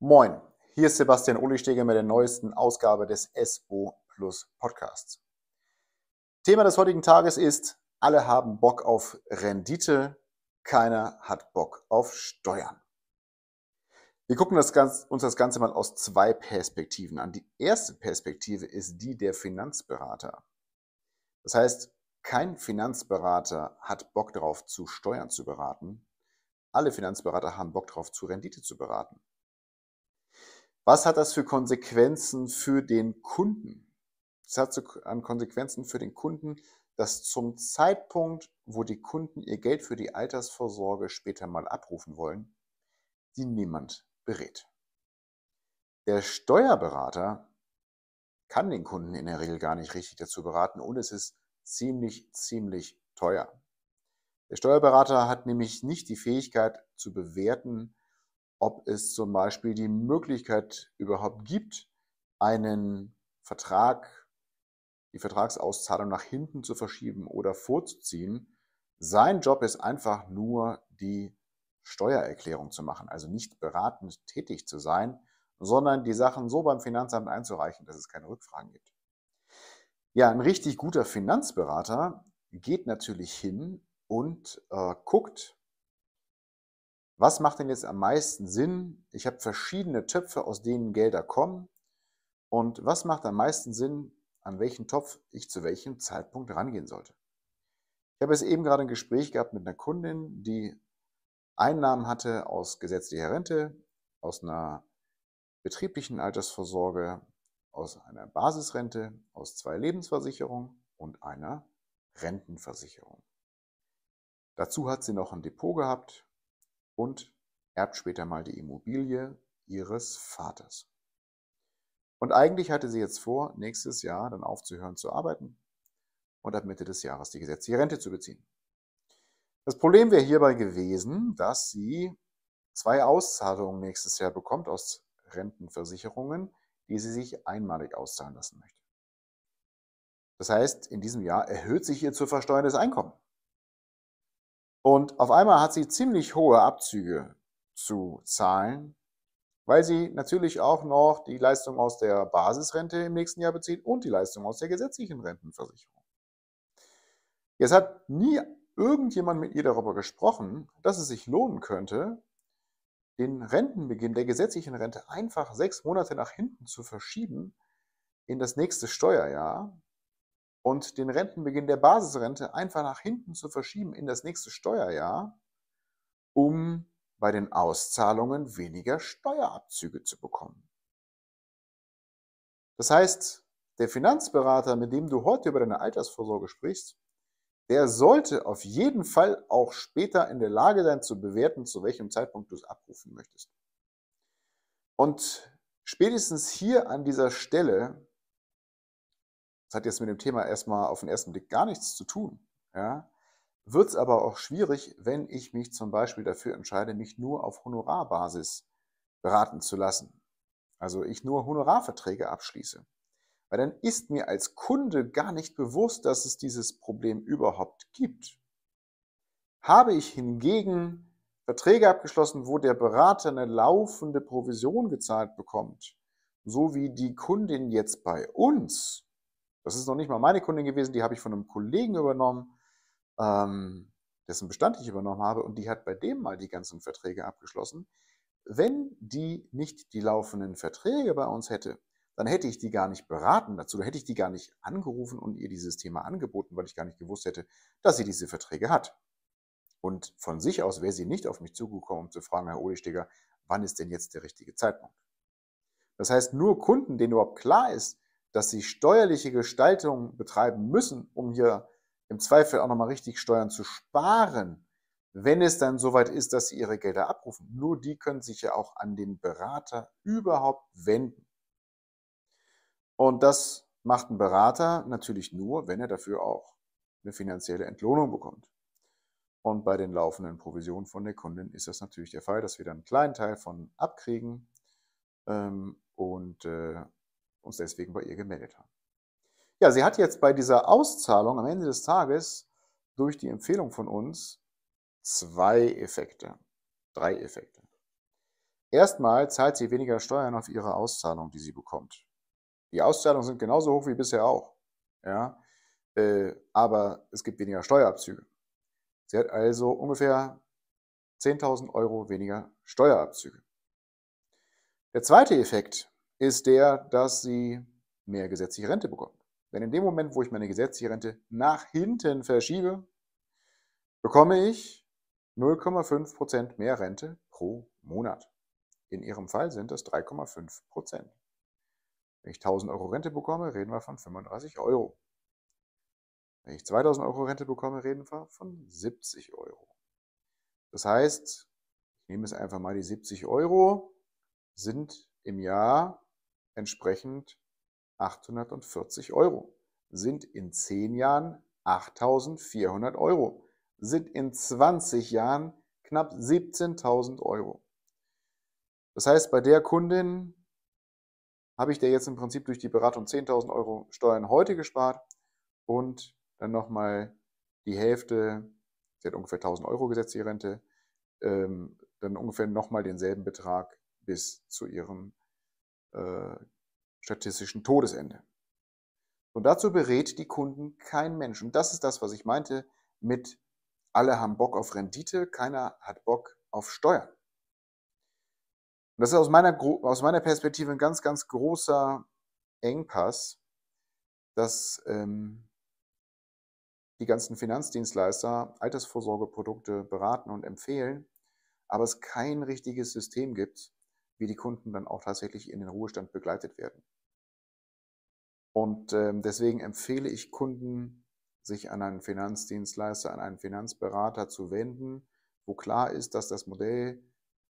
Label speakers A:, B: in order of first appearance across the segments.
A: Moin, hier ist Sebastian Ohlisteger mit der neuesten Ausgabe des SO Plus Podcasts. Thema des heutigen Tages ist, alle haben Bock auf Rendite, keiner hat Bock auf Steuern. Wir gucken das Ganze, uns das Ganze mal aus zwei Perspektiven an. Die erste Perspektive ist die der Finanzberater. Das heißt, kein Finanzberater hat Bock darauf, zu Steuern zu beraten. Alle Finanzberater haben Bock darauf, zu Rendite zu beraten. Was hat das für Konsequenzen für den Kunden? Es hat so an Konsequenzen für den Kunden, dass zum Zeitpunkt, wo die Kunden ihr Geld für die Altersvorsorge später mal abrufen wollen, sie niemand berät. Der Steuerberater kann den Kunden in der Regel gar nicht richtig dazu beraten und es ist ziemlich, ziemlich teuer. Der Steuerberater hat nämlich nicht die Fähigkeit zu bewerten, ob es zum Beispiel die Möglichkeit überhaupt gibt, einen Vertrag, die Vertragsauszahlung nach hinten zu verschieben oder vorzuziehen. Sein Job ist einfach nur, die Steuererklärung zu machen, also nicht beratend tätig zu sein, sondern die Sachen so beim Finanzamt einzureichen, dass es keine Rückfragen gibt. Ja, ein richtig guter Finanzberater geht natürlich hin und äh, guckt, was macht denn jetzt am meisten Sinn? Ich habe verschiedene Töpfe, aus denen Gelder kommen. Und was macht am meisten Sinn, an welchen Topf ich zu welchem Zeitpunkt rangehen sollte? Ich habe es eben gerade ein Gespräch gehabt mit einer Kundin, die Einnahmen hatte aus gesetzlicher Rente, aus einer betrieblichen Altersvorsorge, aus einer Basisrente, aus zwei Lebensversicherungen und einer Rentenversicherung. Dazu hat sie noch ein Depot gehabt und erbt später mal die Immobilie ihres Vaters. Und eigentlich hatte sie jetzt vor, nächstes Jahr dann aufzuhören zu arbeiten und ab Mitte des Jahres die gesetzliche Rente zu beziehen. Das Problem wäre hierbei gewesen, dass sie zwei Auszahlungen nächstes Jahr bekommt aus Rentenversicherungen, die sie sich einmalig auszahlen lassen möchte. Das heißt, in diesem Jahr erhöht sich ihr zu versteuerndes Einkommen. Und auf einmal hat sie ziemlich hohe Abzüge zu zahlen, weil sie natürlich auch noch die Leistung aus der Basisrente im nächsten Jahr bezieht und die Leistung aus der gesetzlichen Rentenversicherung. Jetzt hat nie irgendjemand mit ihr darüber gesprochen, dass es sich lohnen könnte, den Rentenbeginn der gesetzlichen Rente einfach sechs Monate nach hinten zu verschieben in das nächste Steuerjahr, und den Rentenbeginn der Basisrente einfach nach hinten zu verschieben in das nächste Steuerjahr, um bei den Auszahlungen weniger Steuerabzüge zu bekommen. Das heißt, der Finanzberater, mit dem du heute über deine Altersvorsorge sprichst, der sollte auf jeden Fall auch später in der Lage sein zu bewerten, zu welchem Zeitpunkt du es abrufen möchtest. Und spätestens hier an dieser Stelle das hat jetzt mit dem Thema erstmal auf den ersten Blick gar nichts zu tun. Ja? Wird es aber auch schwierig, wenn ich mich zum Beispiel dafür entscheide, mich nur auf Honorarbasis beraten zu lassen. Also ich nur Honorarverträge abschließe. Weil dann ist mir als Kunde gar nicht bewusst, dass es dieses Problem überhaupt gibt. Habe ich hingegen Verträge abgeschlossen, wo der Berater eine laufende Provision gezahlt bekommt, so wie die Kundin jetzt bei uns, das ist noch nicht mal meine Kundin gewesen, die habe ich von einem Kollegen übernommen, ähm, dessen Bestand ich übernommen habe und die hat bei dem mal die ganzen Verträge abgeschlossen. Wenn die nicht die laufenden Verträge bei uns hätte, dann hätte ich die gar nicht beraten dazu, dann hätte ich die gar nicht angerufen und ihr dieses Thema angeboten, weil ich gar nicht gewusst hätte, dass sie diese Verträge hat. Und von sich aus wäre sie nicht auf mich zugekommen, um zu fragen, Herr Ohlisteger, wann ist denn jetzt der richtige Zeitpunkt? Das heißt, nur Kunden, denen überhaupt klar ist, dass sie steuerliche Gestaltung betreiben müssen, um hier im Zweifel auch nochmal richtig Steuern zu sparen, wenn es dann soweit ist, dass sie ihre Gelder abrufen. Nur die können sich ja auch an den Berater überhaupt wenden. Und das macht ein Berater natürlich nur, wenn er dafür auch eine finanzielle Entlohnung bekommt. Und bei den laufenden Provisionen von der Kundin ist das natürlich der Fall, dass wir dann einen kleinen Teil von abkriegen ähm, und äh, uns deswegen bei ihr gemeldet haben. Ja, sie hat jetzt bei dieser Auszahlung am Ende des Tages durch die Empfehlung von uns zwei Effekte, drei Effekte. Erstmal zahlt sie weniger Steuern auf ihre Auszahlung, die sie bekommt. Die Auszahlungen sind genauso hoch wie bisher auch. Ja? Äh, aber es gibt weniger Steuerabzüge. Sie hat also ungefähr 10.000 Euro weniger Steuerabzüge. Der zweite Effekt ist der, dass sie mehr gesetzliche Rente bekommt. Denn in dem Moment, wo ich meine gesetzliche Rente nach hinten verschiebe, bekomme ich 0,5% mehr Rente pro Monat. In Ihrem Fall sind das 3,5%. Wenn ich 1000 Euro Rente bekomme, reden wir von 35 Euro. Wenn ich 2000 Euro Rente bekomme, reden wir von 70 Euro. Das heißt, ich nehme es einfach mal, die 70 Euro sind im Jahr entsprechend 840 Euro, sind in 10 Jahren 8400 Euro, sind in 20 Jahren knapp 17.000 Euro. Das heißt, bei der Kundin habe ich der jetzt im Prinzip durch die Beratung 10.000 Euro Steuern heute gespart und dann nochmal die Hälfte, sie hat ungefähr 1.000 Euro gesetzliche Rente, ähm, dann ungefähr nochmal denselben Betrag bis zu ihrem äh, statistischen Todesende. Und dazu berät die Kunden kein Mensch. Und das ist das, was ich meinte mit alle haben Bock auf Rendite, keiner hat Bock auf Steuern. Und das ist aus meiner, aus meiner Perspektive ein ganz, ganz großer Engpass, dass ähm, die ganzen Finanzdienstleister Altersvorsorgeprodukte beraten und empfehlen, aber es kein richtiges System gibt, wie die Kunden dann auch tatsächlich in den Ruhestand begleitet werden. Und ähm, deswegen empfehle ich Kunden, sich an einen Finanzdienstleister, an einen Finanzberater zu wenden, wo klar ist, dass das Modell,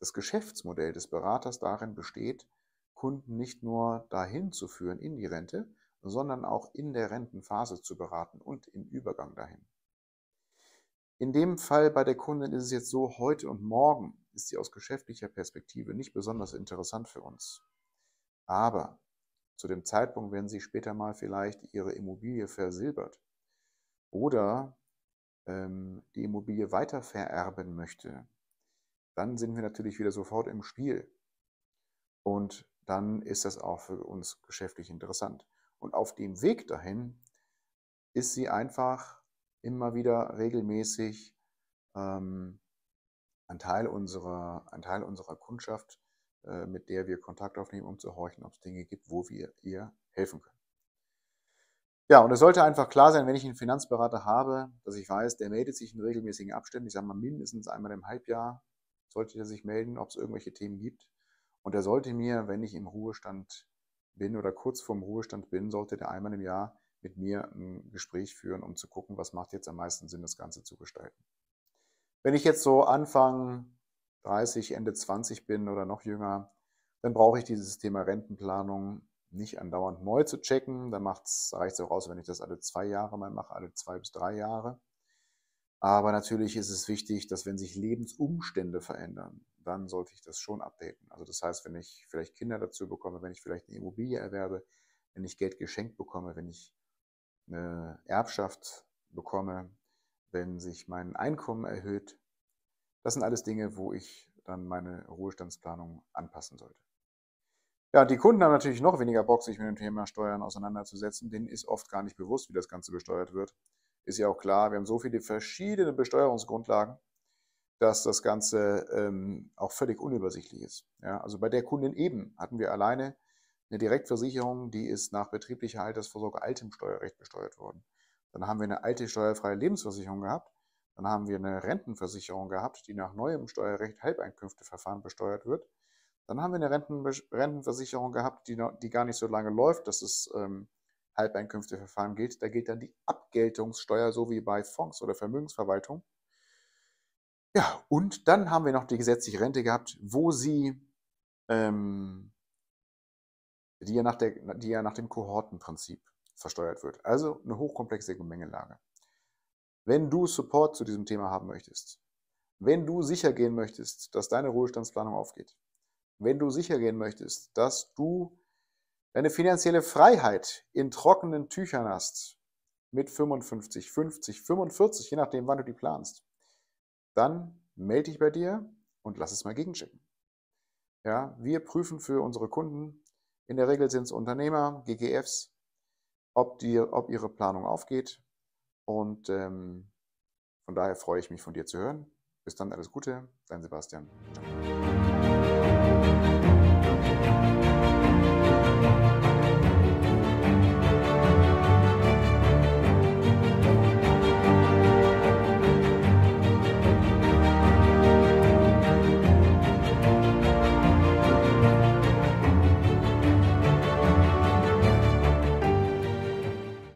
A: das Geschäftsmodell des Beraters darin besteht, Kunden nicht nur dahin zu führen in die Rente, sondern auch in der Rentenphase zu beraten und im Übergang dahin. In dem Fall bei der Kundin ist es jetzt so, heute und morgen ist sie aus geschäftlicher Perspektive nicht besonders interessant für uns. Aber zu dem Zeitpunkt, wenn sie später mal vielleicht ihre Immobilie versilbert oder ähm, die Immobilie weiter vererben möchte, dann sind wir natürlich wieder sofort im Spiel. Und dann ist das auch für uns geschäftlich interessant. Und auf dem Weg dahin ist sie einfach immer wieder regelmäßig ähm, ein, Teil unserer, ein Teil unserer Kundschaft, äh, mit der wir Kontakt aufnehmen, um zu horchen, ob es Dinge gibt, wo wir ihr helfen können. Ja, und es sollte einfach klar sein, wenn ich einen Finanzberater habe, dass ich weiß, der meldet sich in regelmäßigen Abständen, ich sage mal mindestens einmal im Halbjahr, sollte er sich melden, ob es irgendwelche Themen gibt. Und er sollte mir, wenn ich im Ruhestand bin oder kurz vorm Ruhestand bin, sollte der einmal im Jahr mit mir ein Gespräch führen, um zu gucken, was macht jetzt am meisten Sinn, das Ganze zu gestalten. Wenn ich jetzt so Anfang 30, Ende 20 bin oder noch jünger, dann brauche ich dieses Thema Rentenplanung nicht andauernd neu zu checken. Da reicht es auch aus, wenn ich das alle zwei Jahre mal mache, alle zwei bis drei Jahre. Aber natürlich ist es wichtig, dass wenn sich Lebensumstände verändern, dann sollte ich das schon updaten. Also das heißt, wenn ich vielleicht Kinder dazu bekomme, wenn ich vielleicht eine Immobilie erwerbe, wenn ich Geld geschenkt bekomme, wenn ich eine Erbschaft bekomme, wenn sich mein Einkommen erhöht, das sind alles Dinge, wo ich dann meine Ruhestandsplanung anpassen sollte. Ja, die Kunden haben natürlich noch weniger Bock, sich mit dem Thema Steuern auseinanderzusetzen. Denen ist oft gar nicht bewusst, wie das Ganze besteuert wird. Ist ja auch klar, wir haben so viele verschiedene Besteuerungsgrundlagen, dass das Ganze ähm, auch völlig unübersichtlich ist. Ja, also bei der Kundin eben hatten wir alleine eine Direktversicherung, die ist nach betrieblicher Altersvorsorge altem Steuerrecht besteuert worden. Dann haben wir eine alte steuerfreie Lebensversicherung gehabt. Dann haben wir eine Rentenversicherung gehabt, die nach neuem Steuerrecht Halbeinkünfteverfahren besteuert wird. Dann haben wir eine Renten Rentenversicherung gehabt, die, noch, die gar nicht so lange läuft, dass es ähm, Halbeinkünfteverfahren gilt. Da gilt dann die Abgeltungssteuer, so wie bei Fonds oder Vermögensverwaltung. Ja, und dann haben wir noch die gesetzliche Rente gehabt, wo sie, ähm, die, ja nach der, die ja nach dem Kohortenprinzip versteuert wird. Also eine hochkomplexe Gemengelage. Wenn du Support zu diesem Thema haben möchtest, wenn du sicher gehen möchtest, dass deine Ruhestandsplanung aufgeht, wenn du sicher gehen möchtest, dass du deine finanzielle Freiheit in trockenen Tüchern hast, mit 55, 50, 45, je nachdem, wann du die planst, dann melde dich bei dir und lass es mal gegenchecken. Ja, wir prüfen für unsere Kunden, in der Regel sind es Unternehmer, GGFs, ob, die, ob ihre Planung aufgeht. Und ähm, von daher freue ich mich von dir zu hören. Bis dann, alles Gute, dein Sebastian. Ciao.